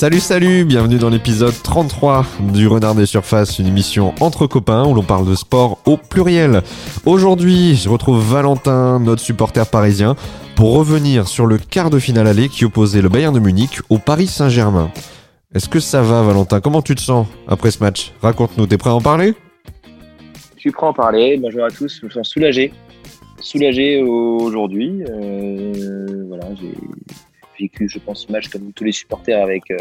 Salut salut, bienvenue dans l'épisode 33 du Renard des Surfaces, une émission entre copains où l'on parle de sport au pluriel. Aujourd'hui, je retrouve Valentin, notre supporter parisien, pour revenir sur le quart de finale aller qui opposait le Bayern de Munich au Paris Saint-Germain. Est-ce que ça va Valentin? Comment tu te sens après ce match? Raconte-nous, t'es prêt à en parler? Je suis prêt à en parler, bonjour à tous, je me sens soulagé. Soulagé aujourd'hui. Euh, voilà, j'ai vécu, je pense, ce match comme tous les supporters avec, euh,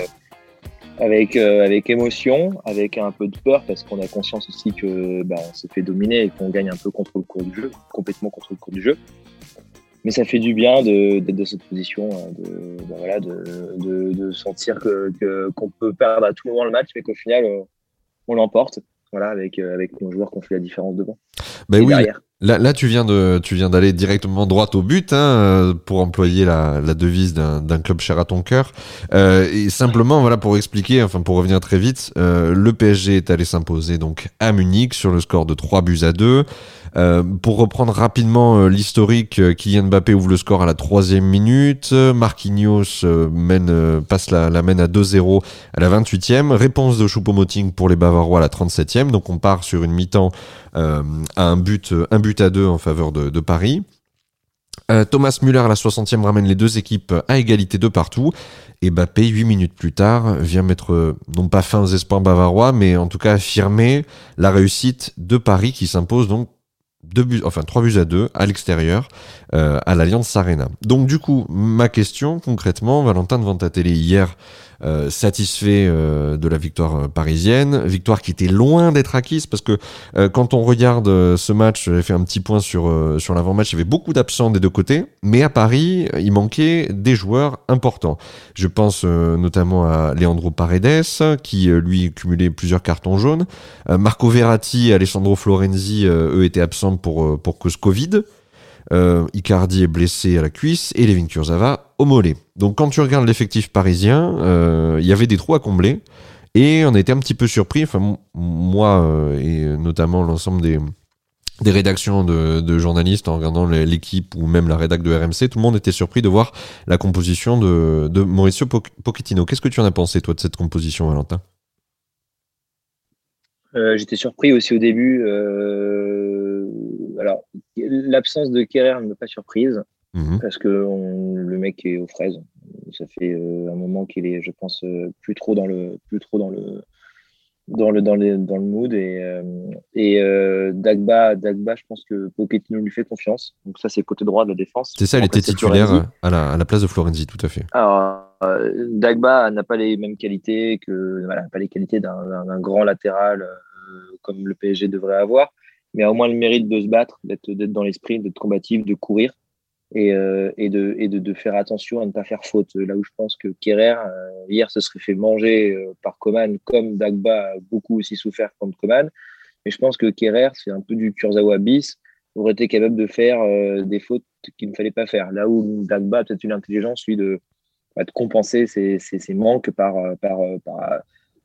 avec, euh, avec émotion, avec un peu de peur, parce qu'on a conscience aussi que bah, on s'est fait dominer et qu'on gagne un peu contre le cours du jeu, complètement contre le cours du jeu. Mais ça fait du bien d'être dans cette position, hein, de, bah, voilà, de, de, de sentir qu'on que, qu'on peut perdre à tout moment le match, mais qu'au final, on, l'emporte voilà, avec, avec nos joueurs qui ont fait la différence devant. Ben oui, derrière. Là, tu viens de, tu viens d'aller directement droit au but, hein, euh, pour employer la, la devise d'un club cher à ton cœur. Euh, et simplement, voilà, pour expliquer, enfin pour revenir très vite, euh, le PSG est allé s'imposer donc à Munich sur le score de 3 buts à 2. Euh, pour reprendre rapidement euh, l'historique, euh, Kylian Mbappé ouvre le score à la troisième minute, Marquinhos mène, passe la, la mène à 2-0 à la 28e, réponse de Choupo-Moting pour les Bavarois à la 37e, donc on part sur une mi-temps à un but, un but à deux en faveur de, de Paris. Thomas Müller à la 60e ramène les deux équipes à égalité de partout. Et Mbappé, 8 minutes plus tard, vient mettre non pas fin aux espoirs bavarois, mais en tout cas affirmer la réussite de Paris qui s'impose donc deux buts, enfin trois buts à deux à l'extérieur euh, à l'Alliance Arena. Donc du coup, ma question concrètement, Valentin devant ta télé hier, euh, satisfait euh, de la victoire euh, parisienne, victoire qui était loin d'être acquise parce que euh, quand on regarde ce match, j'ai fait un petit point sur sur l'avant-match, il y avait beaucoup d'absents des deux côtés, mais à Paris, il manquait des joueurs importants. Je pense notamment à Leandro Paredes qui lui cumulait plusieurs cartons jaunes, Marco Verratti, Alessandro Florenzi, eux étaient absents pour pour cause Covid. Euh, Icardi est blessé à la cuisse et Levin Kurzawa au mollet. Donc quand tu regardes l'effectif parisien, euh, il y avait des trous à combler et on été un petit peu surpris, enfin moi euh, et notamment l'ensemble des, des rédactions de, journalistes en regardant l'équipe ou même la rédac de RMC, tout le monde était surpris de voir la composition de, de Mauricio Pochettino. Qu'est-ce que tu en as pensé toi de cette composition, Valentin? J'étais surpris aussi au début. Alors, l'absence de Kerrer ne m'a pas surprise mmh. parce que on, le mec est aux fraises. Ça fait euh, un moment qu'il est, je pense, euh, plus trop dans le, plus trop dans le, dans le, dans le, dans le mood. Et, euh, et euh, Dagba, Dagba, je pense que Pochettino lui fait confiance. Donc ça, c'est côté droit de la défense. C'est ça, il était titulaire à la, à la, place de Florenzi, tout à fait. Alors, euh, Dagba n'a pas les mêmes qualités que, voilà, pas les qualités d'un grand latéral comme le PSG devrait avoir mais au moins le mérite de se battre, d'être dans l'esprit, d'être combatif, de courir et, euh, de, faire attention à ne pas faire faute. Là où je pense que Kerrer, euh, hier, se serait fait manger euh, par Coman, comme Dagba a beaucoup aussi souffert contre Coman. Mais je pense que Kerrer, c'est un peu du Kurzawa bis, aurait été capable de faire des fautes qu'il ne fallait pas faire. Là où Dagba a peut-être une intelligence, lui, de, bah, compenser ses, manques par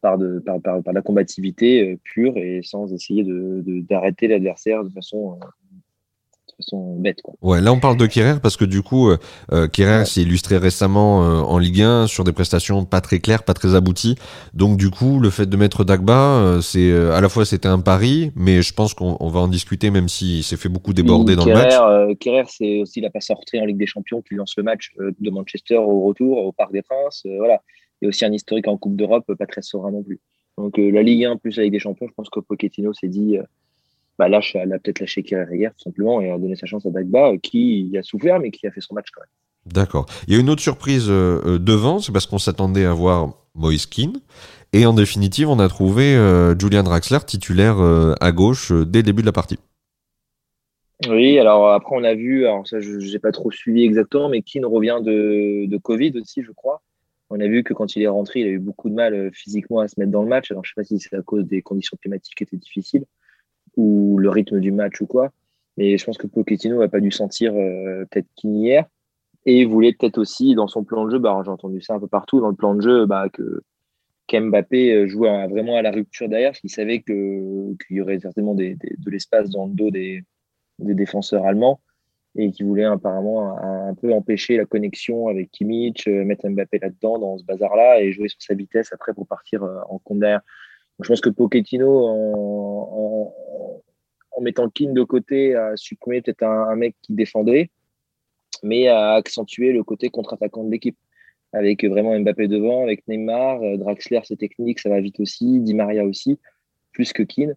par, de, par, par, par la combativité euh, pure et sans essayer d'arrêter de, l'adversaire de façon, euh, façon bête. Quoi. Ouais, là on parle de Kerrer parce que du coup, euh, ouais. s'est illustré récemment euh, en Ligue 1 sur des prestations pas très claires, pas très abouties. Donc du coup, le fait de mettre Dagba, euh, c'est à la fois c'était un pari, mais je pense qu'on va en discuter même s'il s'est fait beaucoup déborder oui, dans Kerrer, le match. Euh, Kerrer, c'est aussi la passe sortie en Ligue des Champions qui lance le match de Manchester au retour au Parc des Princes. voilà et aussi un historique en Coupe d'Europe pas très serein non plus. Donc euh, la Ligue 1 plus Ligue des Champions, je pense que Pochettino s'est dit, euh, bah là, elle a peut-être lâché hier tout simplement et a donné sa chance à Dagba euh, qui a souffert mais qui a fait son match quand même. D'accord. Il y a une autre surprise devant, c'est parce qu'on s'attendait à voir Moïse Keane. Et en définitive, on a trouvé Julian Draxler titulaire à gauche dès le début de la partie. Oui, alors après on a vu, alors ça je n'ai pas trop suivi exactement, mais Keane revient de, de Covid aussi, je crois. On a vu que quand il est rentré, il a eu beaucoup de mal physiquement à se mettre dans le match. Je ne sais pas si c'est à cause des conditions climatiques qui étaient difficiles ou le rythme du match ou quoi. Mais je pense que Pochettino n'a pas dû sentir euh, peut-être qu'il hier. Et il voulait peut-être aussi, dans son plan de jeu, bah, j'ai entendu ça un peu partout, dans le plan de jeu, bah, que qu'Mbappé jouait à, vraiment à la rupture derrière, parce qu'il savait qu'il y aurait certainement de l'espace dans le dos des défenseurs allemands et qui voulait apparemment un, peu empêcher la connexion avec Kimmich, euh, mettre Mbappé là-dedans, dans ce bazar-là, et jouer sur sa vitesse après pour partir euh, en compte derrière. je pense que Pochettino, en, mettant Keane de côté, a supprimé peut-être un, mec qui défendait, mais a accentué le côté contre-attaquant de l'équipe. Avec vraiment Mbappé devant, avec Neymar, euh, Draxler, c'est technique, ça va vite aussi, Di Maria aussi, plus que Keane.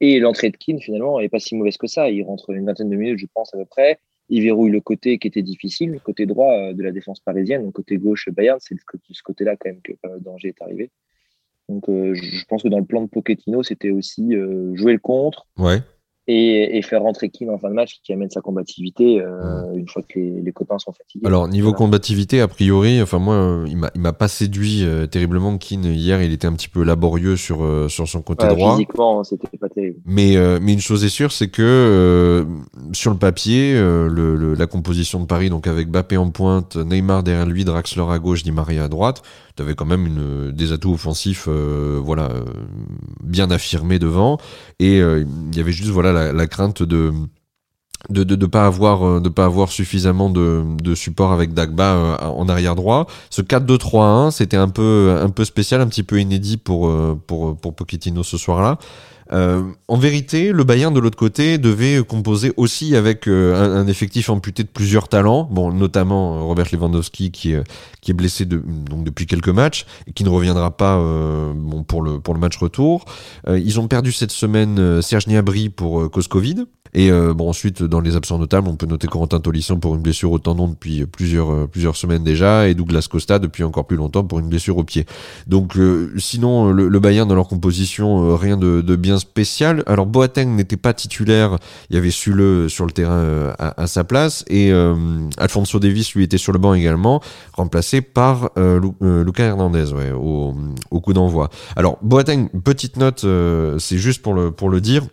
Et l'entrée de Keane, finalement, n'est pas si mauvaise que ça. Il rentre une vingtaine de minutes, je pense, à peu près. Il verrouille le côté qui était difficile, le côté droit euh, de la défense parisienne. Donc, côté gauche, Bayern, c'est ce côté-là, quand même, que le danger est arrivé. Donc, euh, je pense que dans le plan de Pochettino, c'était aussi euh, jouer le contre. Ouais et, faire rentrer Kim en fin de match qui amène sa combativité euh, une fois que les, copains sont fatigués. Alors niveau combativité, a priori, enfin moi, euh, il m'a il m'a pas séduit euh, terriblement. Keane hier, il était un petit peu laborieux sur sur son côté droit. Physiquement, c'était pas terrible. Mais mais une chose est sûre, c'est que sur le papier, le, la composition de Paris, donc avec Bappé en pointe, Neymar derrière lui, Draxler à gauche, Di Maria à droite, tu avais quand même une, des atouts offensifs, voilà, bien affirmés devant. Et il y avait juste voilà la, crainte de de de, de pas avoir euh, pas avoir suffisamment de, de support avec Dagba euh, en arrière droit. Ce 4-2-3-1, c'était un peu un peu spécial, un petit peu inédit pour euh, pour pour Pochettino ce soir-là. Euh, en vérité, le Bayern de l'autre côté devait composer aussi avec euh, un, effectif amputé de plusieurs talents, bon, notamment Robert Lewandowski qui, est, qui est blessé depuis quelques matchs et qui ne reviendra pas euh, pour, le, match retour. ils ont perdu cette semaine Serge Gnabry pour cause Covid. Et euh, bon, ensuite, dans les absents notables, on peut noter Corentin Tolisso pour une blessure au tendon depuis plusieurs, euh, plusieurs semaines déjà, et Douglas Costa depuis encore plus longtemps pour une blessure au pied. Donc, euh, sinon, le, le, Bayern dans leur composition, rien de, de, bien spécial. Alors, Boateng n'était pas titulaire, il y avait Sule sur le terrain à, à, sa place, et Alfonso Davis, lui, était sur le banc également, remplacé par Lucas Hernandez, ouais, au, au coup d'envoi. Alors, Boateng, petite note, c'est juste pour le, pour le dire,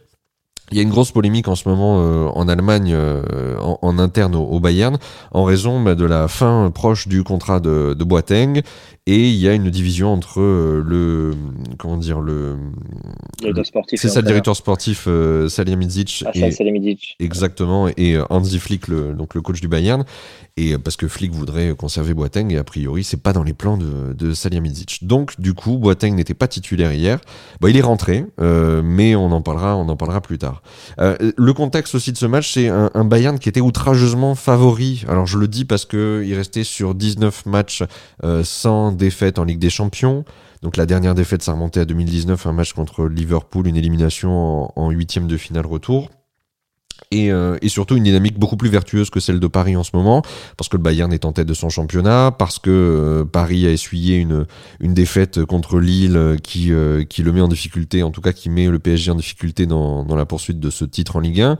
il y a une grosse polémique en ce moment euh, en Allemagne, euh, en, interne au, Bayern, en raison bah, de la fin proche du contrat de, de Boateng. Et il y a une division entre euh, le comment dire le, c'est ça le directeur sportif Salihamidzic ah, et exactement et Hansi Flick le, donc le coach du Bayern et euh, parce que Flick voudrait conserver Boateng et a priori c'est pas dans les plans de, de Salihamidzic donc du coup Boateng n'était pas titulaire hier bon, il est rentré euh, mais on en parlera on en parlera plus tard le contexte aussi de ce match c'est un, un, Bayern qui était outrageusement favori alors je le dis parce que il restait sur 19 matchs sans défaite en Ligue des Champions. Donc la dernière défaite, ça remontait à 2019, un match contre Liverpool, une élimination en huitième de finale retour. Et, euh, et, surtout une dynamique beaucoup plus vertueuse que celle de Paris en ce moment, parce que le Bayern est en tête de son championnat, parce que euh, Paris a essuyé une, une défaite contre Lille euh, qui, qui le met en difficulté, en tout cas qui met le PSG en difficulté dans, dans la poursuite de ce titre en Ligue 1.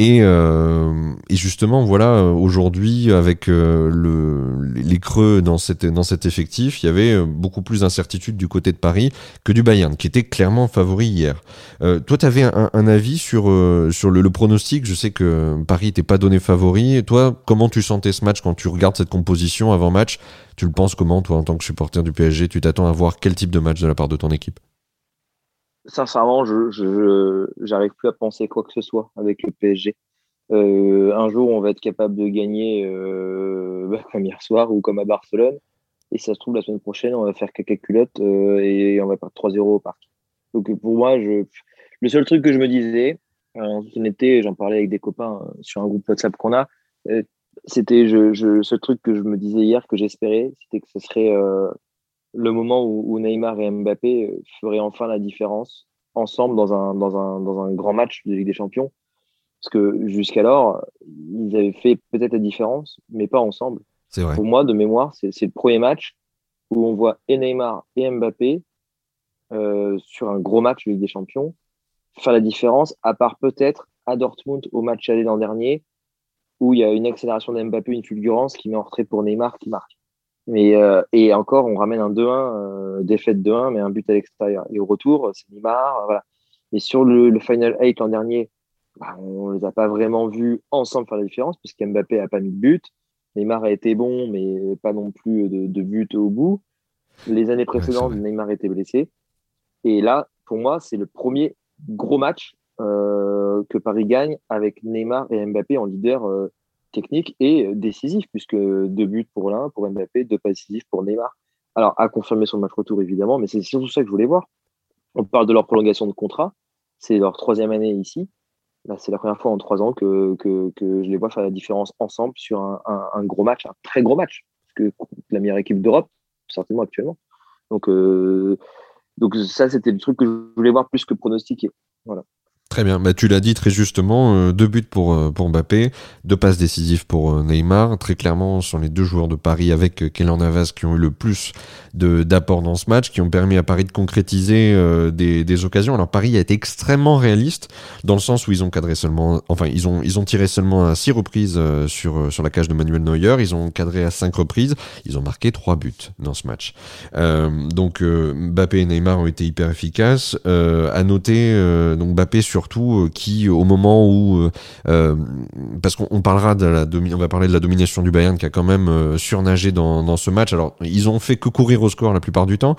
Et, euh, et, justement, voilà, aujourd'hui, avec euh, le, les creux dans, cet effectif, il y avait euh, beaucoup plus d'incertitude du côté de Paris que du Bayern, qui était clairement favori hier. Euh, toi, tu avais un, avis sur, euh, sur le, pronostic? Je sais que Paris n'était pas donné favori. Toi, comment tu sentais ce match quand tu regardes cette composition avant match Tu le penses comment, toi, en tant que supporter du PSG Tu t'attends à voir quel type de match de la part de ton équipe? Sincèrement, je j'arrive plus à penser quoi que ce soit avec le PSG. Euh, un jour, on va être capable de gagner euh, bah, comme hier soir ou comme à Barcelone. Et ça se trouve, la semaine prochaine, on va faire quelques culottes euh, et on va perdre 3-0 au parc. Donc pour moi, le seul truc que je me disais, en j'en parlais avec des copains sur un groupe WhatsApp qu'on a, c'était je, je, ce truc que je me disais hier, que j'espérais, c'était que ce serait le moment où, Neymar et Mbappé euh, feraient enfin la différence ensemble dans un, dans un, dans un grand match de Ligue des Champions. Parce que jusqu'alors, ils avaient fait peut-être la différence, mais pas ensemble. Vrai. Pour moi, de mémoire, c'est le premier match où on voit et Neymar et Mbappé euh, sur un gros match de Ligue des Champions faire la différence, à part peut-être à Dortmund au match aller l'an dernier, où il y a une accélération de Mbappé, une fulgurance qui met en retrait pour Neymar qui marque. Mais, euh, et encore, on ramène un 2-1, euh, défaite 2-1, mais un but à l'extérieur. Et au retour, c'est Neymar. Voilà. Mais sur le, le Final 8 l'an dernier, bah, on ne les a pas vraiment vus ensemble faire la différence, puisque Mbappé n'a pas mis de but. Neymar a été bon, mais pas non plus de, de but au bout. Les années précédentes, Neymar était blessé. Et là, pour moi, c'est le premier gros match euh, que Paris gagne avec Neymar et Mbappé en leader euh, technique et décisif, puisque deux buts pour l'un, pour Mbappé, deux pas décisifs pour Neymar. Alors, à confirmer son match retour, évidemment, mais c'est surtout ça que je voulais voir. On parle de leur prolongation de contrat. C'est leur troisième année ici. C'est la première fois en trois ans que, que, je les vois faire la différence ensemble sur un, gros match, un très gros match. Parce que la meilleure équipe d'Europe, certainement actuellement. Donc, euh, donc ça, c'était le truc que je voulais voir plus que pronostiquer. Voilà. Très bien, bah, tu l'as dit très justement, euh, deux buts pour, euh, pour Mbappé, deux passes décisives pour euh, Neymar. Très clairement, ce sont les deux joueurs de Paris avec euh, Kélan Navas qui ont eu le plus d'apports dans ce match, qui ont permis à Paris de concrétiser des, des occasions. Alors Paris a été extrêmement réaliste dans le sens où ils ont cadré seulement, enfin ils ont ils ont tiré seulement à six reprises sur sur la cage de Manuel Neuer, ils ont cadré à cinq reprises, ils ont marqué trois buts dans ce match. donc Mbappé et Neymar ont été hyper efficaces. à noter donc Mbappé sur surtout euh, qui au moment où euh, euh, parce qu'on parlera de la on va parler de la domination du Bayern qui a quand même surnagé dans, dans ce match. Alors ils ont fait que courir au score la plupart du temps.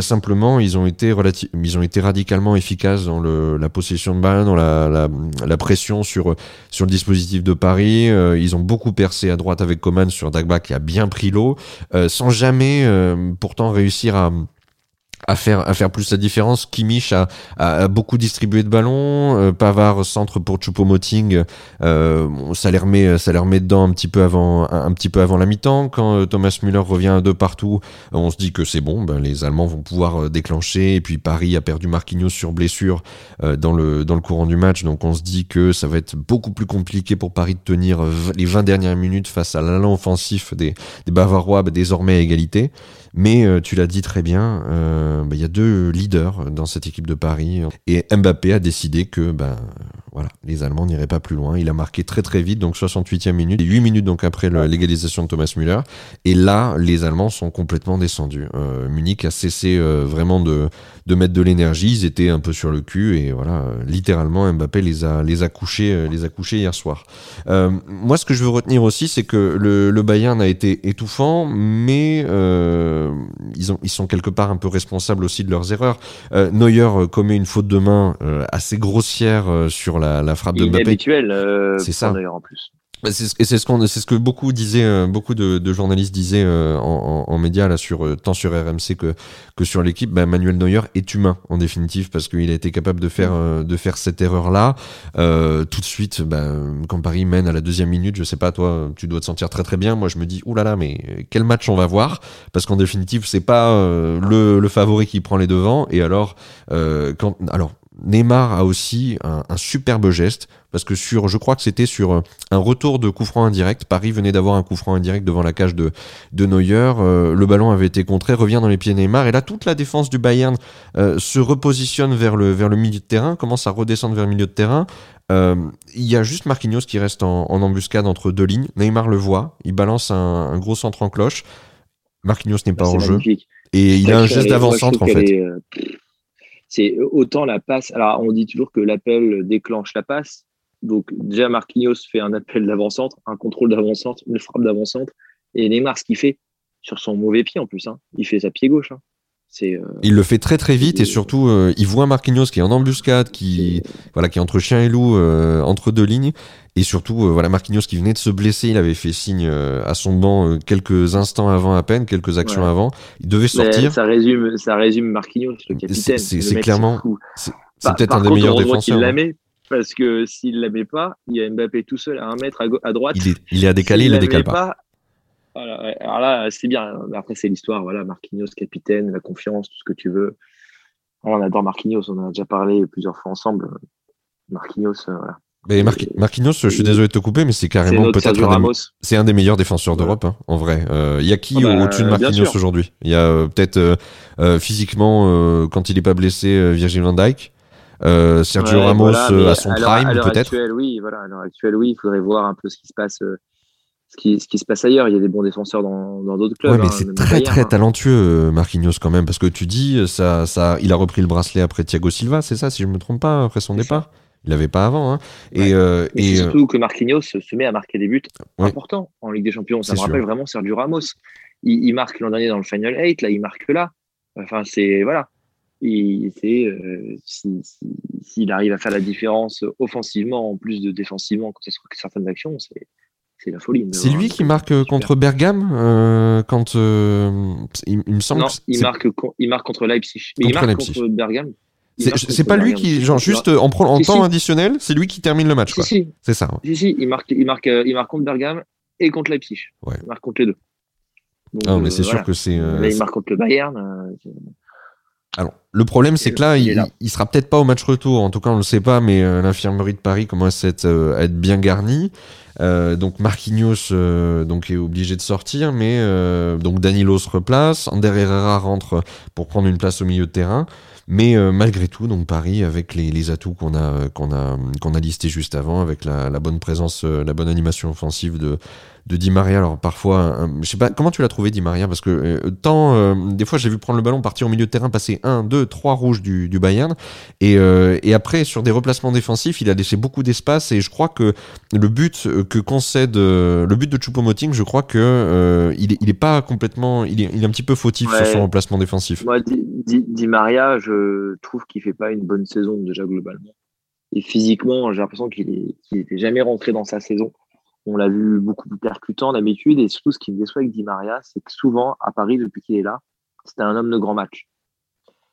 simplement ils ont été ils ont été radicalement efficaces dans le, la possession de balle, dans la, la, la, pression sur sur le dispositif de Paris. ils ont beaucoup percé à droite avec Coman sur Dagba qui a bien pris l'eau, sans jamais pourtant réussir à à faire à faire plus la différence. Kimmich a, a, beaucoup distribué de ballons. Euh, Pavard centre pour Choupo-Moting. Euh, ça les remet ça les remet dedans un petit peu avant un, petit peu avant la mi-temps. Quand euh, Thomas Müller revient de partout, on se dit que c'est bon. Ben, les Allemands vont pouvoir euh, déclencher. Et puis Paris a perdu Marquinhos sur blessure dans le dans le courant du match. Donc on se dit que ça va être beaucoup plus compliqué pour Paris de tenir les 20 dernières minutes face à l'allant offensif des, des Bavarois, ben, désormais à égalité. Mais euh, tu l'as dit très bien, euh, bah, il y a deux leaders dans cette équipe de Paris. Et Mbappé a décidé que ben voilà, les Allemands n'iraient pas plus loin. Il a marqué très très vite, donc 68e minute, et 8 minutes donc après l'égalisation de Thomas Müller. Et là, les Allemands sont complètement descendus. Euh, Munich a cessé vraiment de, de mettre de l'énergie. Ils étaient un peu sur le cul et voilà, littéralement Mbappé les a les a couchés les a couchés hier soir. moi, ce que je veux retenir aussi, c'est que le, le Bayern a été étouffant, mais euh, ils, ont, ils sont quelque part un peu responsables aussi de leurs erreurs. Euh, Neuer euh, commet une faute de main assez grossière sur la, la frappe de Mbappé. Habituel, c'est ça. Neuer en plus. Bah, c'est ce, qu'on, c'est ce que beaucoup disaient, beaucoup de, journalistes disaient en, en, médias là sur tant sur RMC que que sur l'équipe. Bah, Manuel Neuer est humain en définitive parce qu'il a été capable de faire de faire cette erreur là tout de suite. Bah, quand Paris mène à la deuxième minute, je sais pas toi, tu dois te sentir très très bien. Moi, je me dis oulala, là là, mais quel match on va voir? Parce qu'en définitive, c'est pas euh, le, le, favori qui prend les devants. Et alors, euh, quand, alors Neymar a aussi un, un, superbe geste parce que sur, je crois que c'était sur euh, un retour de coup franc indirect. Paris venait d'avoir un coup franc indirect devant la cage de, de Neuer. le ballon avait été contré, revient dans les pieds de Neymar et là toute la défense du Bayern se repositionne vers le vers le milieu de terrain, commence à redescendre vers le milieu de terrain. Il y a juste Marquinhos qui reste en, en, embuscade entre deux lignes. Neymar le voit, il balance un, un gros centre en cloche. Marquinhos n'est pas en jeu. Et il a un geste d'avant-centre en fait. Euh, c'est autant la passe. Alors on dit toujours que l'appel déclenche la passe. Donc déjà Marquinhos fait un appel d'avant-centre, un contrôle d'avant-centre, une frappe d'avant-centre. Et Neymar, ce qu'il fait sur son mauvais pied en plus, hein, il fait sa pied gauche. Hein. Euh, il le fait très très vite et surtout euh, il voit Marquinhos qui est en embuscade, qui voilà, qui est entre chien et loup, entre deux lignes, et surtout, euh, voilà, Marquinhos qui venait de se blesser, il avait fait signe euh, à son banc euh, quelques instants avant à peine, quelques actions avant. Il devait sortir. ça résume, ça résume Marquinhos, le capitaine. C'est clairement, c'est peut-être un des meilleurs défenseurs. Il la met parce que s'il la met pas, il y a Mbappé tout seul à un mètre à, droite. Il est, il est à décaler, il décale pas. Voilà, alors là, c'est bien. Après, c'est l'histoire. Voilà, Marquinhos, capitaine, la confiance, tout ce que tu veux. on adore Marquinhos. On en a déjà parlé plusieurs fois ensemble. Marquinhos, voilà. Mais Marquinhos, je suis désolé de te couper, mais c'est carrément peut-être un, c'est un des meilleurs défenseurs d'Europe, hein, en vrai. Il euh, y a qui ah bah, au-dessus de Marquinhos aujourd'hui? Il y a euh, peut-être euh, physiquement, quand il est pas blessé, Virgil van Dijk. Sergio Ramos à son prime, peut-être. Oui, voilà. À l'heure actuelle, oui. Il faudrait voir un peu ce qui se passe. Ce qui, ce qui, se passe ailleurs. Il y a des bons défenseurs dans d'autres clubs. Ouais, mais hein, c'est très très hein. talentueux Marquinhos quand même, parce que tu dis ça, ça, il a repris le bracelet après Thiago Silva, c'est ça, si je me trompe pas, après son départ? Il l'avait pas avant. Hein. Et, euh, et euh, surtout que Marquinhos se met à marquer des buts importants en Ligue des Champions. Ça me rappelle vraiment Sergio Ramos. Il, marque l'an dernier dans le Final 8, là, il marque là. Enfin, c'est voilà. C'est euh, s'il arrive à faire la différence offensivement en plus de défensivement quand ça se certaines actions, c'est c'est la folie. C'est lui qui marque contre Bergame quand il, me semble. Non, il marque, il marque contre Leipzig. Mais il marque contre Bergame. C'est pas lui qui, genre, juste en, en temps additionnel, c'est lui qui termine le match. C'est ça. Si, si, il marque, il, marque, il marque contre Bergame et contre Leipzig. Ouais. Il marque contre les deux. ah, mais c'est sûr que c'est. il marque contre le Bayern. Alors, le problème, c'est que là, il, il, sera peut-être pas au match retour. En tout cas, on le sait pas, mais euh, l'infirmerie de Paris commence à être, euh, être bien garnie. Euh, donc Marquinhos donc est obligé de sortir, mais donc Danilo se replace, Ander Herrera rentre pour prendre une place au milieu de terrain. Mais malgré tout, donc Paris avec les, les atouts qu'on a qu'on a qu'on a listés juste avant, avec la, la bonne présence, la bonne animation offensive de de Di Maria. Alors parfois, je sais pas comment tu l'as trouvé Di Maria? Parce que euh, tant euh, des fois j'ai vu prendre le ballon, partir au milieu de terrain, passer 1, 2, 3 rouges du, du Bayern et, euh, et après sur des replacements défensifs, il a laissé beaucoup d'espace et je crois que le but que concède le but de Choupo-Moting, je crois que il, est, il est pas complètement, il est, il est un petit peu fautif sur son remplacement défensif. Moi, Di, Di, Maria, je trouve qu'il fait pas une bonne saison déjà globalement. Et physiquement, j'ai l'impression qu'il n'était jamais rentré dans sa saison. On l'a vu beaucoup plus percutant d'habitude. Et surtout, ce qui me déçoit avec Di Maria, c'est que souvent, à Paris, depuis qu'il est là, c'était un homme de grand match.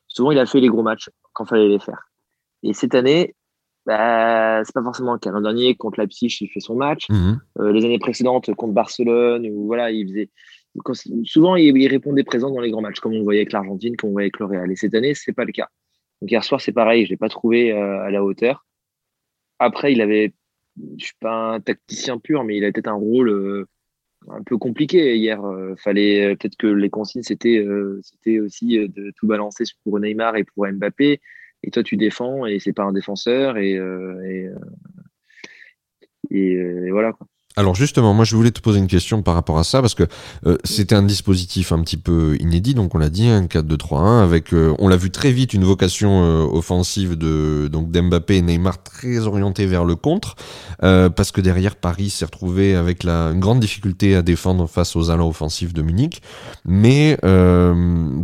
Souvent, il a fait les gros matchs quand fallait les faire. Et cette année, bah, c'est pas forcément le cas. L'an dernier, contre Leipzig, il fait son match. Mhm. Euh, les années précédentes, contre Barcelone, où, voilà, il faisait. souvent, il, répondait présent dans les grands matchs, comme on voyait avec l'Argentine, comme on voyait avec le Real. Et cette année, c'est pas le cas. Donc hier soir, c'est pareil. Je l'ai pas trouvé euh, à la hauteur. Après, il avait je suis pas un tacticien pur, mais il a peut-être un rôle euh, un peu compliqué hier. Euh, fallait euh, peut-être que les consignes c'était c'était aussi de tout balancer pour Neymar et pour Mbappé. Et toi tu défends et c'est pas un défenseur et et, et voilà quoi. Alors justement, moi je voulais te poser une question par rapport à ça parce que euh, c'était un dispositif un petit peu inédit, donc on l'a dit, un 4-2-3-1 avec, euh, on l'a vu très vite, une vocation euh, offensive de donc d'Mbappé et Neymar très orientée vers le contre, parce que derrière Paris s'est retrouvé avec la une grande difficulté à défendre face aux allants offensifs de Munich, mais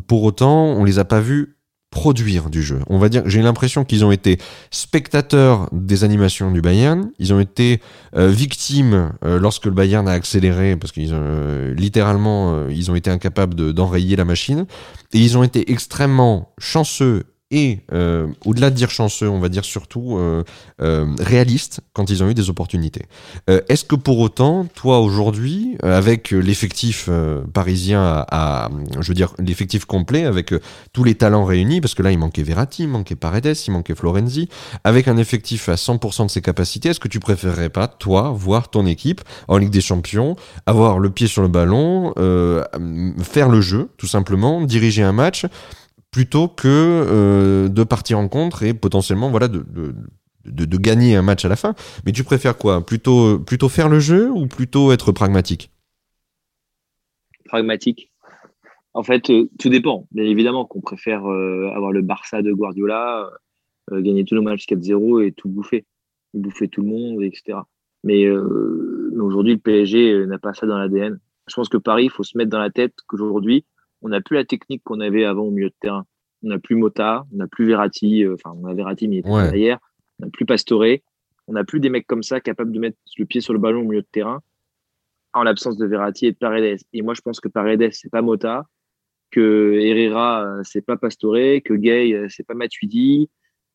pour autant on les a pas vus produire du jeu. On va dire, j'ai l'impression qu'ils ont été spectateurs des animations du Bayern, ils ont été euh, victimes euh, lorsque le Bayern a accéléré, parce qu'ils ont euh, littéralement, ils ont été incapables d'enrayer la machine, et ils ont été extrêmement chanceux et euh, au-delà de dire chanceux, on va dire surtout euh, euh, réaliste quand ils ont eu des opportunités. Euh, est-ce que pour autant, toi aujourd'hui, euh, avec l'effectif parisien à, je veux dire l'effectif complet, avec tous les talents réunis, parce que là il manquait Verratti, il manquait Paredes, il manquait Florenzi, avec un effectif à 100% de ses capacités, est-ce que tu préférerais pas toi voir ton équipe en Ligue des Champions, avoir le pied sur le ballon, faire le jeu tout simplement, diriger un match? Plutôt que euh, de partir en contre et potentiellement voilà de, gagner un match à la fin. Mais tu préfères quoi? Plutôt, plutôt faire le jeu ou plutôt être pragmatique? Pragmatique. En fait, euh, tout dépend. Bien évidemment qu'on préfère euh, avoir le Barça de Guardiola, gagner tous nos matchs 4-0 et tout bouffer. Bouffer tout le monde, etc. Mais, mais aujourd'hui, le PSG n'a pas ça dans l'ADN. Je pense que Paris, il faut se mettre dans la tête qu'aujourd'hui, on n'a plus la technique qu'on avait avant au milieu de terrain. On n'a plus Mota, on n'a plus Verratti, euh, enfin on a Verratti mais il était derrière, on n'a plus Pastore, on n'a plus des mecs comme ça capables de mettre le pied sur le ballon au milieu de terrain en l'absence de Verratti et de Paredes. Et moi je pense que Paredes c'est pas Mota, que Herrera euh, c'est pas Pastore, que Gay euh, c'est pas Matuidi,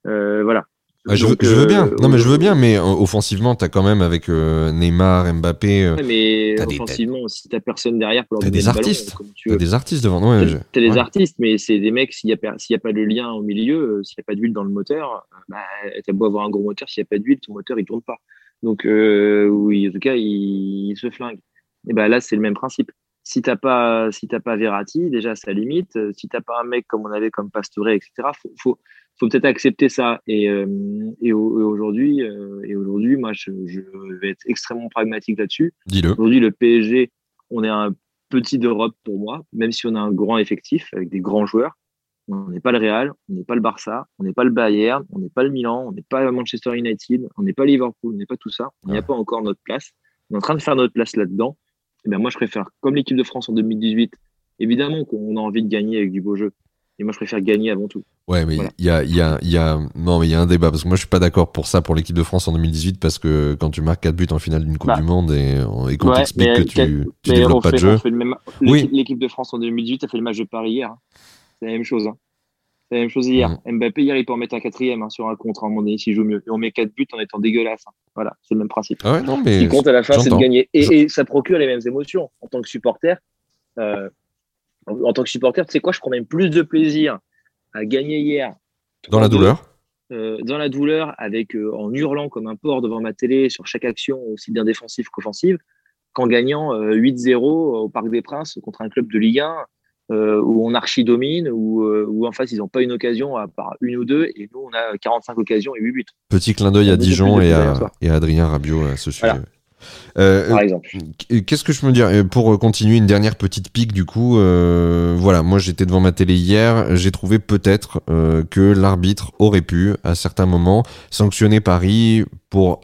voilà. Ah, je, veux, bien. Euh, non, mais je veux bien, mais euh, offensivement, t'as quand même avec euh, Neymar, Mbappé. mais offensivement, si t'as personne derrière pour leur donner des artistes. T'as des artistes devant. Ouais, t'as des artistes, mais c'est des mecs. S'il y a a pas de lien au milieu, s'il y a pas d'huile dans le moteur, bah, t'as beau avoir un gros moteur, s'il y a pas d'huile, ton moteur il tourne pas. Donc oui, en tout cas, il, se flingue. Et ben là, c'est le même principe. Si t'as pas, si t'as pas Verratti, déjà ça limite. Si t'as pas un mec comme on avait comme Pastore, etc. Faut, faut faut peut-être accepter ça. Et, euh, et, aujourd'hui, euh, et aujourd'hui, moi, je, je, vais être extrêmement pragmatique là-dessus. Dis-le. Aujourd'hui, le PSG, on est un petit d'Europe pour moi, même si on a un grand effectif avec des grands joueurs. On n'est pas le Real, on n'est pas le Barça, on n'est pas le Bayern, on n'est pas le Milan, on n'est pas Manchester United, on n'est pas Liverpool, on n'est pas tout ça. On n'y a pas encore notre place. On est en train de faire notre place là-dedans. Et eh ben moi, je préfère, comme l'équipe de France en 2018, évidemment qu'on a envie de gagner avec du beau jeu. Et moi, je préfère gagner avant tout. Ouais, mais il y, a, y, a, y a non, mais il y a un débat parce que moi, je suis pas d'accord pour ça pour l'équipe de France en 2018 parce que quand tu marques 4 buts en finale d'une Coupe Bah. du Monde et, et qu'on Ouais, t'explique que tu, tu développes pas de jeu. Oui. L'équipe de France en 2018 a fait le match de Paris hier. hein. C'est la même chose. hein. C'est la même chose hier. Mm. Mbappé, hier, il peut en mettre un quatrième hein, sur un contre à un moment donné s'il joue mieux. Et on met 4 buts en étant dégueulasse. hein. Voilà, c'est le même principe. Ah ouais, non, Ce qui compte à la fin, c'est de gagner. Et, et ça procure les mêmes émotions. En tant que supporter, euh, en, en tant que supporter, tu sais quoi, je prends même plus de plaisir à gagner hier. dans la 3-2, douleur. euh, dans la douleur, avec euh, en hurlant comme un porc devant ma télé sur chaque action, aussi bien défensive qu'offensive, qu'en gagnant euh, 8-0 au Parc des Princes contre un club de Ligue 1 euh, où on archi domine, où, euh, où en face ils n'ont pas une occasion à part une ou deux, et nous on a 45 occasions et 8 buts, Petit clin d'œil à Dijon et à, soir. et à Adrien Rabiot à ce sujet. Voilà. Euh, par exemple. Qu'est-ce que je me dire pour continuer une dernière petite pique du coup euh, voilà moi j'étais devant ma télé hier j'ai trouvé peut-être euh, que l'arbitre aurait pu à certains moments sanctionner Paris pour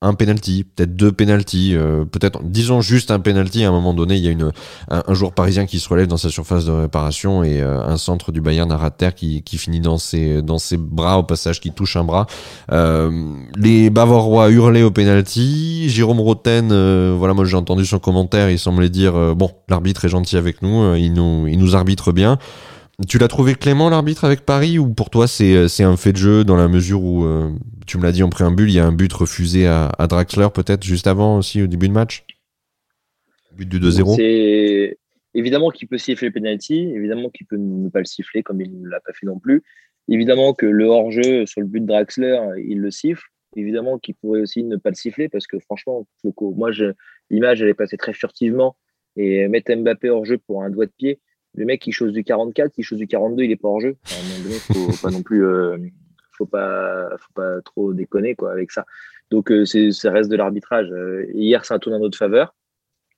un penalty peut-être deux penalties euh, peut-être disons juste un penalty à un moment donné il y a une un, un joueur parisien qui se relève dans sa surface de réparation et euh, un centre du Bayern à terre qui, qui finit dans ses dans ses bras au passage qui touche un bras euh, les Bavarois hurlaient au penalty. Jérôme Roten, euh, voilà, moi j'ai entendu son commentaire, il semblait dire euh, bon, l'arbitre est gentil avec nous, euh, il nous il nous arbitre bien. Tu l'as trouvé clément l'arbitre avec Paris ou pour toi c'est c'est un fait de jeu dans la mesure où euh, tu me l'as dit en préambule, il y a un but refusé à, Draxler peut-être juste avant aussi au début de match? But du 2-0. C'est évidemment qu'il peut siffler le penalty, évidemment qu'il peut ne pas le siffler comme il ne l'a pas fait non plus. Évidemment que le hors-jeu sur le but de Draxler, il le siffle. Évidemment qu'il pourrait aussi ne pas le siffler parce que franchement, Foucault, moi, l'image, elle est passée très furtivement et mettre Mbappé hors-jeu pour un doigt de pied, le mec, il chose du 44, il chose du 42, il est pas hors-jeu. À un moment donné, faut pas non plus, euh, faut pas, faut pas trop déconner quoi avec ça. Donc, euh, c'est, ça reste de l'arbitrage. Euh, hier, ça tourne en notre faveur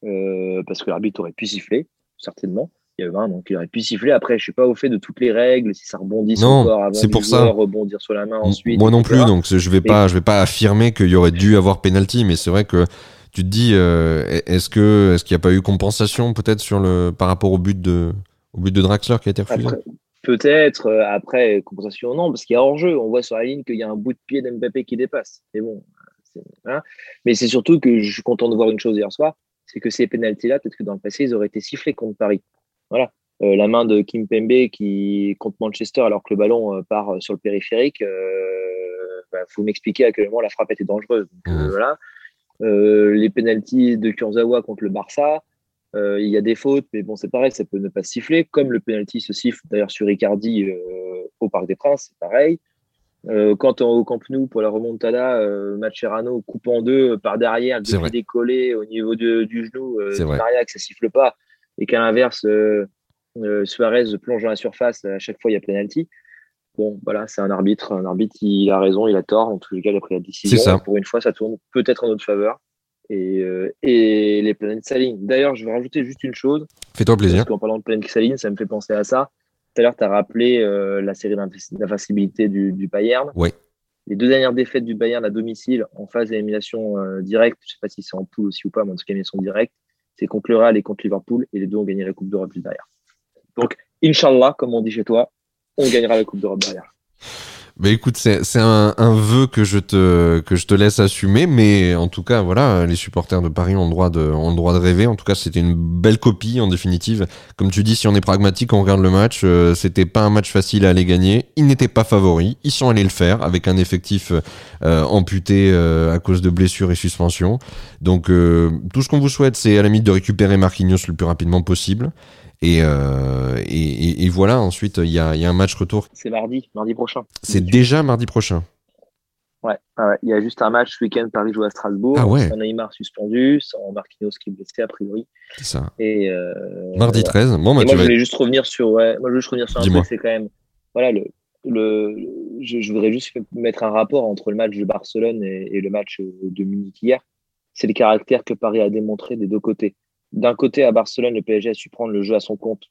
euh, parce que l'arbitre aurait pu siffler, certainement. Il y avait un, donc il aurait pu siffler. Après, je suis pas au fait de toutes les règles, si ça rebondit Non, encore avant c'est pour ça. joueur, rebondir sur la main ensuite. Moi non plus, donc je vais pas, je vais pas affirmer qu'il y aurait dû avoir penalty, mais c'est vrai que tu te dis, euh, est-ce que, est-ce qu'il n'y a pas eu compensation peut-être sur le, par rapport au but de, au but de Draxler qui a été refusé? Peut-être, euh, après, compensation, non, parce qu'il y a hors-jeu. On voit sur la ligne qu'il y a un bout de pied d'Mbappé qui dépasse. Mais bon, voilà. Mais c'est surtout que je suis content de voir une chose hier soir, c'est que ces pénalties-là, peut-être que dans le passé, ils auraient été sifflés contre Paris. Voilà. Euh, la main de Kim Pembe qui contre Manchester alors que le ballon part sur le périphérique, euh, bah, faut m'expliquer à quel moment la frappe était dangereuse. Donc, Mhm. voilà. Euh, les pénalties de Kurzawa contre le Barça, euh, il y a des fautes, mais bon, c'est pareil, ça peut ne pas siffler. Comme le penalty se siffle d'ailleurs sur Icardi euh, au Parc des Princes, c'est pareil. Quand on, au Camp Nou pour la remontada, Mascherano coupe en deux par derrière, décollé au niveau de- du genou, C'est. Maria, que ça siffle pas, et qu'à l'inverse, Suarez plonge dans la surface, à chaque fois il y a penalty. Bon, voilà, c'est un arbitre. Un arbitre, il a raison, il a tort. En tous les cas, il a pris la décision. Ça. Pour une fois, ça tourne peut-être en notre faveur. Et, euh, et les planètes s'alignent. D'ailleurs, je vais rajouter juste une chose. Fais-toi plaisir. Parce qu'en parlant de planètes qui s'alignent, ça me fait penser à ça. Tout à l'heure, tu as rappelé euh, la série d'invincibilité du, du Bayern. Oui. Les deux dernières défaites du Bayern à domicile en phase d'élimination euh, directe, je ne sais pas si c'est en poule aussi ou pas, mais en tout cas, élimination directe, c'est contre le Real et contre Liverpool. Et les deux ont gagné la Coupe d'Europe juste derrière. Donc, Inch'Allah, comme on dit chez toi, on gagnera la Coupe d'Europe derrière. Bah écoute, c'est un, vœu que je te que je te laisse assumer, mais en tout cas, voilà, les supporters de Paris ont le droit de ont droit de rêver. En tout cas, c'était une belle copie en définitive. Comme tu dis, si on est pragmatique, on regarde le match. euh, c'était pas un match facile à aller gagner. Ils n'étaient pas favoris. Ils sont allés le faire avec un effectif euh, amputé euh, à cause de blessures et suspensions. Donc euh, tout ce qu'on vous souhaite, c'est à la limite de récupérer Marquinhos le plus rapidement possible. Et, euh, et, et- voilà. Ensuite, il y a, il y a un match retour. C'est mardi, mardi prochain. C'est déjà mardi prochain. Ouais, ah ouais, il y a juste un match ce week-end, Paris joue à Strasbourg. Ah ouais. Sans Neymar suspendu, sans Marquinhos qui est blessé a priori. C'est ça. Et, euh, Mardi voilà. 13. Bon, bah, Et moi, je vas voulais juste revenir sur, ouais, moi, je voulais juste revenir sur un truc, c'est quand même, voilà, le, le, je, je voudrais juste mettre un rapport entre le match de Barcelone et, et le match de Munich hier. C'est le caractère que Paris a démontré des deux côtés. D'un côté, à Barcelone, le PSG a su prendre le jeu à son compte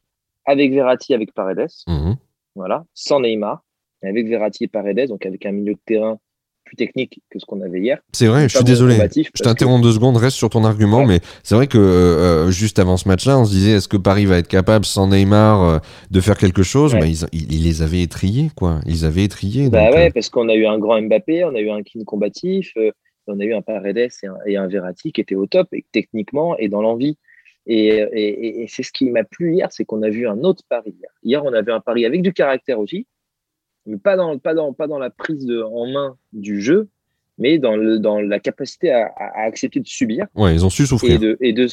avec Verratti, avec Paredes Mhm. voilà, sans Neymar, avec Verratti et Paredes, donc avec un milieu de terrain plus technique que ce qu'on avait hier. C'est vrai, je suis désolé. Je t'interromps deux secondes, reste sur ton argument, mais c'est vrai que euh, juste avant ce match-là, on se disait est-ce que Paris va être capable sans Neymar euh, de faire quelque chose? Mais ils, les avaient étriés, quoi. Ils avaient étriés. Bah ouais, parce qu'on a eu un grand Mbappé, on a eu un King combatif, on a eu un Paredes et un, et un Verratti qui étaient au top et techniquement et dans l'envie. Et, c'est ce qui m'a plu hier, c'est qu'on a vu un autre pari. Hier. on avait un pari avec du caractère aussi, mais pas dans, pas dans, pas dans la prise de, en main du jeu, mais dans, le, dans la capacité à, accepter de subir. Ouais, ils ont su souffrir. Et de, et de,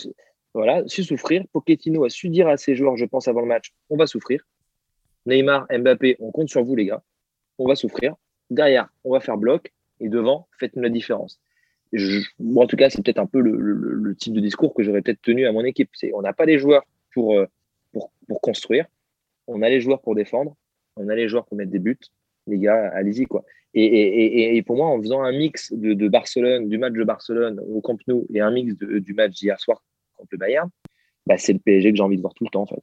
voilà, su souffrir. Pochettino a su dire à ses joueurs, je pense, avant le match, on va souffrir. Neymar, Mbappé, on compte sur vous, les gars. On va souffrir. Derrière, on va faire bloc. Et devant, faites-nous la différence en tout cas, c'est peut-être un peu le, type de discours que j'aurais peut-être tenu à mon équipe. On n'a pas les joueurs pour, euh, pour, pour, construire, on a les joueurs pour défendre, on a les joueurs pour mettre des buts. Les gars, allez-y quoi. Et, et, et, pour moi, en faisant un mix de, de, Barcelone, du match de Barcelone au Camp Nou et un mix du match d'hier soir contre le Bayern, bah, c'est le PSG que j'ai envie de voir tout le temps en fait.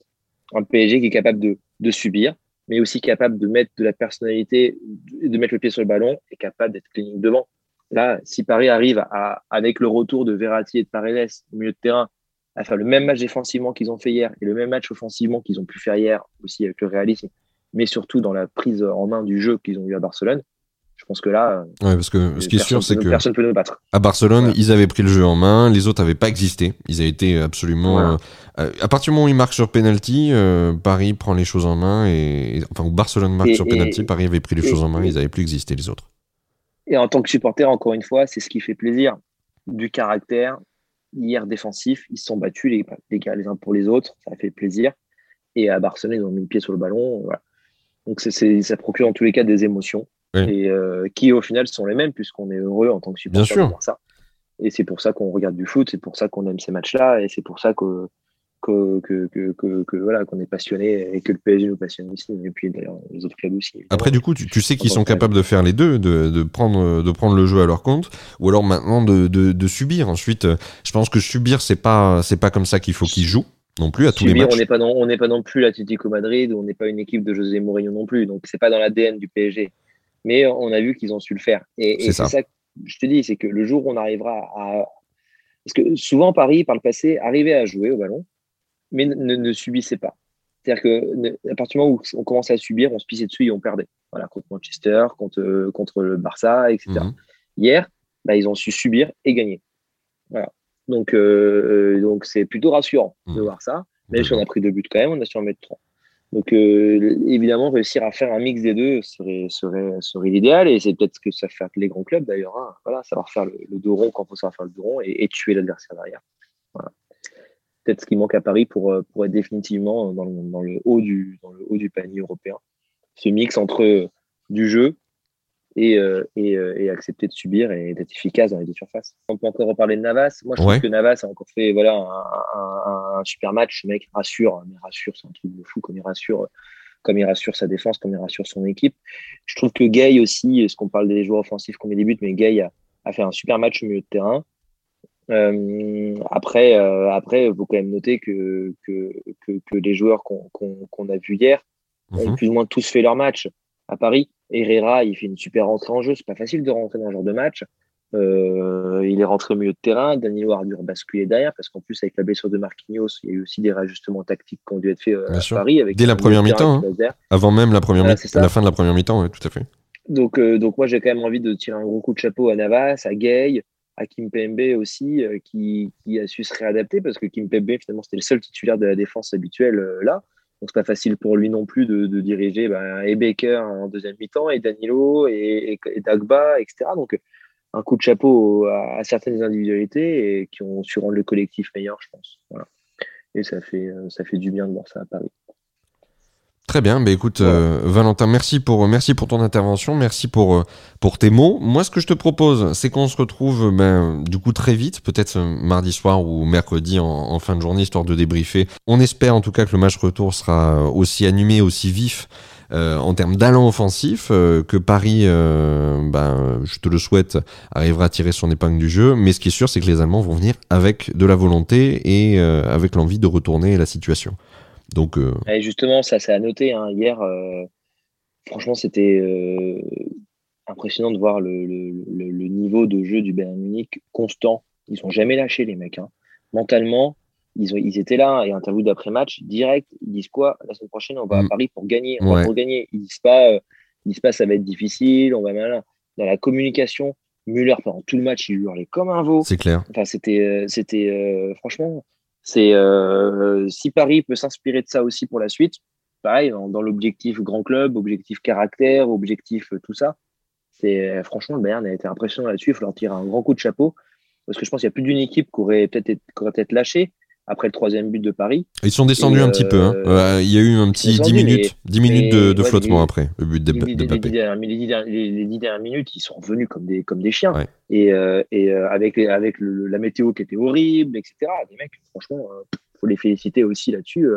Un PSG qui est capable de, de subir, mais aussi capable de mettre de la personnalité, de mettre le pied sur le ballon et capable d'être clinique devant. Là, si Paris arrive à, avec le retour de Verratti et de Paredes au milieu de terrain, à faire le même match défensivement qu'ils ont fait hier et le même match offensivement qu'ils ont pu faire hier aussi avec le réalisme, mais surtout dans la prise en main du jeu qu'ils ont eu à Barcelone, je pense que là, ouais, parce que ce qui est sûr, c'est que personne peut nous battre. À Barcelone, ils avaient pris le jeu en main, les autres n'avaient pas existé. Ils avaient été absolument. Euh, à partir du moment où ils marquent sur penalty, euh, Paris prend les choses en main et enfin où Barcelone marque sur penalty, Paris avait pris les choses en main, ils n'avaient plus existé les autres. Et en tant que supporter, encore une fois, c'est ce qui fait plaisir. Du caractère, hier défensif, ils se sont battus les, les gars les uns pour les autres, ça fait plaisir. Et à Barcelone, ils ont mis le pied sur le ballon. Voilà. Donc ça procure en tous les cas des émotions et euh, qui au final sont les mêmes puisqu'on est heureux en tant que supporter de ça. Et c'est pour ça qu'on regarde du foot, c'est pour ça qu'on aime ces matchs-là et c'est pour ça que que, que, que, voilà, qu'on est passionné et que le PSG nous passionne aussi, et puis d'ailleurs les autres clubs aussi. Après, du coup, tu, sais qu'ils sont capables de faire les deux, de, de, prendre, de prendre le jeu à leur compte, ou alors maintenant de, de, de subir. Ensuite, je pense que subir, c'est pas, c'est pas comme ça qu'il faut qu'ils jouent non plus à tous les matchs. On n'est pas, non, on n'est pas non plus l'Atlético Madrid, on n'est pas une équipe de José Mourinho non plus, donc c'est pas dans l'ADN du PSG. Mais on a vu qu'ils ont su le faire. Et, c'est ça. ça. que je te dis, c'est que le jour où on arrivera à. Parce que souvent, Paris, par le passé, arrivait à jouer au ballon, mais ne, ne subissez pas. C'est-à-dire que à partir du moment où on commençait à subir, on se pissait dessus et on perdait. Voilà, contre Manchester, contre, contre le Barça, etc. Mhm. Hier, bah, ils ont su subir et gagner. Voilà. Donc, euh, donc c'est plutôt rassurant de mhm. voir ça. Mais si on a pris deux buts quand même, on a su en mettre trois. Donc, euh, évidemment, réussir à faire un mix des deux serait, serait, serait l'idéal. Et c'est peut-être ce que ça fait les grands clubs d'ailleurs. Hein. Voilà, savoir faire le, dos rond quand faut savoir faire le dos rond et, et tuer l'adversaire derrière. Voilà peut-être ce qui manque à Paris pour, euh, pour être définitivement dans le, dans le, haut du, dans le haut du panier européen. Ce mix entre euh, du jeu et, euh, et, et, accepter de subir et d'être efficace dans les deux surfaces. On peut encore reparler de Navas. Moi, je trouve que Navas a encore fait voilà, un, un, super match. Ce mec rassure, mais rassure, c'est un truc de fou comme il rassure comme il rassure sa défense, comme il rassure son équipe. Je trouve que Gay aussi, est-ce qu'on parle des joueurs offensifs met des buts, mais Gay a, a, fait un super match au milieu de terrain. Euh, après, euh, après, il faut quand même noter que, que, que, les joueurs qu'on a vus hier ont mhm. plus ou moins tous fait leur match à Paris. Herrera, il fait une super entrée en jeu. C'est pas facile de rentrer dans ce genre de match. Euh, il est rentré au milieu de terrain. Danilo a dû basculer derrière parce qu'en plus, avec la blessure de Marquinhos, il y a eu aussi des réajustements tactiques qui ont dû être faits à Paris. Avec Dès la première mi-temps. Hein. Avant même la, première la fin de la première mi-temps, tout à fait. Donc, donc moi, j'ai quand même envie de tirer un gros coup de chapeau à Navas, à Gay, à Kim Pembe aussi, euh, qui, a su se réadapter parce que Kim Pembe, finalement, c'était le seul titulaire de la défense habituelle euh, là. Donc, c'est pas facile pour lui non plus de, diriger ben, et Baker en deuxième mi-temps, et Danilo, et, Dagba, etc. Donc, un coup de chapeau à, certaines individualités et qui ont su rendre le collectif meilleur, je pense. Voilà. Et ça fait, euh, ça fait du bien de voir ça à Paris. Très bien, bah écoute euh, Valentin, merci pour merci pour ton intervention, merci pour euh, pour tes mots. Moi, ce que je te propose, c'est qu'on se retrouve ben du coup très vite, peut-être mardi soir ou mercredi en, fin de journée, histoire de débriefer. On espère en tout cas que le match retour sera aussi animé, aussi vif. Euh, en termes d'allant offensif, que Paris, ben, je te le souhaite, arrivera à tirer son épingle du jeu. Mais ce qui est sûr, c'est que les Allemands vont venir avec de la volonté et avec l'envie de retourner la situation. Donc, euh, justement, ça, c'est à noter. Hein. Hier, euh, franchement, c'était. Euh, impressionnant de voir le, le, niveau de jeu du Bayern Munich constant. Ils sont jamais lâchés, les mecs. Hein. Mentalement, ils, ont, ils étaient là et interview d'après-match, direct, ils disent quoi? La semaine prochaine, on va à Paris pour gagner. On va pour gagner. Ils disent pas, ils disent pas ça va être difficile, on va mal. Dans la communication, Müller, pendant tout le match, il hurlait comme un veau. C'est clair. Enfin, c'était, c'était franchement, c'est si Paris peut s'inspirer de ça aussi pour la suite, pareil, dans, l'objectif grand club, objectif caractère, objectif tout ça, c'est franchement, le Bayern a été impressionnant là-dessus. Il faut leur tirer un grand coup de chapeau parce que je pense qu'il y a plus d'une équipe qui aurait peut-être peut lâché après le troisième but de Paris. Ils sont descendus un petit peu. Hein. Euh, il y a eu un petit 10 minutes, 10 minutes de, flottement après le but de, les, de Mbappé. Les, les, dix dernières minutes, ils sont revenus comme des, comme des chiens. Et, euh, et euh, avec, avec la météo qui était horrible, etc. Les mecs, franchement, il faut les féliciter aussi là-dessus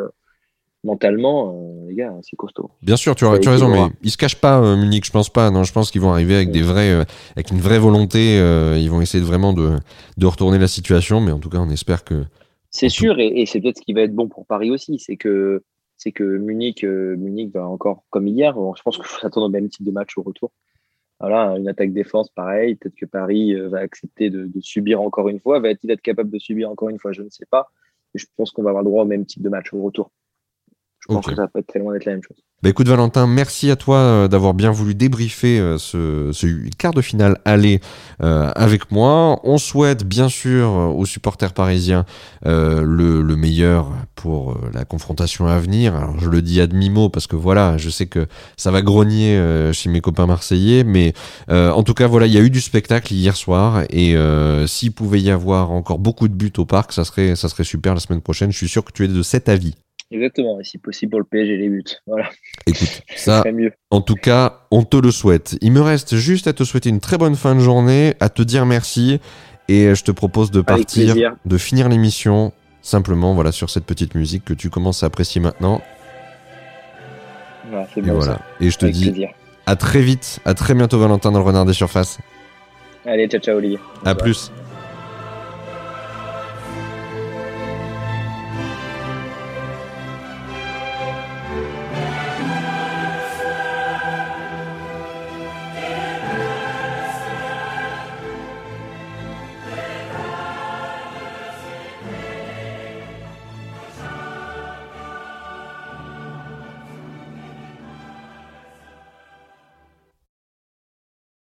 mentalement, les gars, c'est costaud. Bien sûr, tu as, tu as raison, mais ils se cachent pas, Munich, je pense pas. Non, je pense qu'ils vont arriver avec des vrais, avec une vraie volonté. ils vont essayer de vraiment de, de retourner la situation, mais en tout cas, on espère que c'est sûr, et, c'est peut-être ce qui va être bon pour Paris aussi, c'est que c'est que Munich, euh, Munich va encore comme hier. je pense qu'il faut s'attendre au même type de match au retour. Voilà, une attaque défense, pareil. Peut-être que Paris euh, va accepter de, subir encore une fois. Va-t-il être capable de subir encore une fois? Je ne sais pas. Mais je pense qu'on va avoir droit au même type de match au retour. Je pense que ça va pas être très loin d'être la même chose. Bah écoute Valentin, merci à toi euh, d'avoir bien voulu débriefer euh, ce, ce, quart de finale aller euh, avec moi. On souhaite bien sûr aux supporters parisiens le, le, meilleur pour la confrontation à venir. Alors je le dis à demi-mot parce que voilà, je sais que ça va grogner chez mes copains marseillais, mais en tout cas voilà, il y a eu du spectacle hier soir et s'il pouvait y avoir encore beaucoup de buts au parc, ça serait, ça serait super la semaine prochaine. Je suis sûr que tu es de cet avis. Exactement, et si possible pour le PSG, les buts. Voilà. Écoute, ça, en tout cas, on te le souhaite. Il me reste juste à te souhaiter une très bonne fin de journée, à te dire merci, et je te propose de partir, de finir l'émission simplement voilà, sur cette petite musique que tu commences à apprécier maintenant. c'est bon, et voilà. Et je te dis à très vite, à très bientôt Valentin dans le Renard des Surfaces. Allez, ciao ciao Olivier. À plus.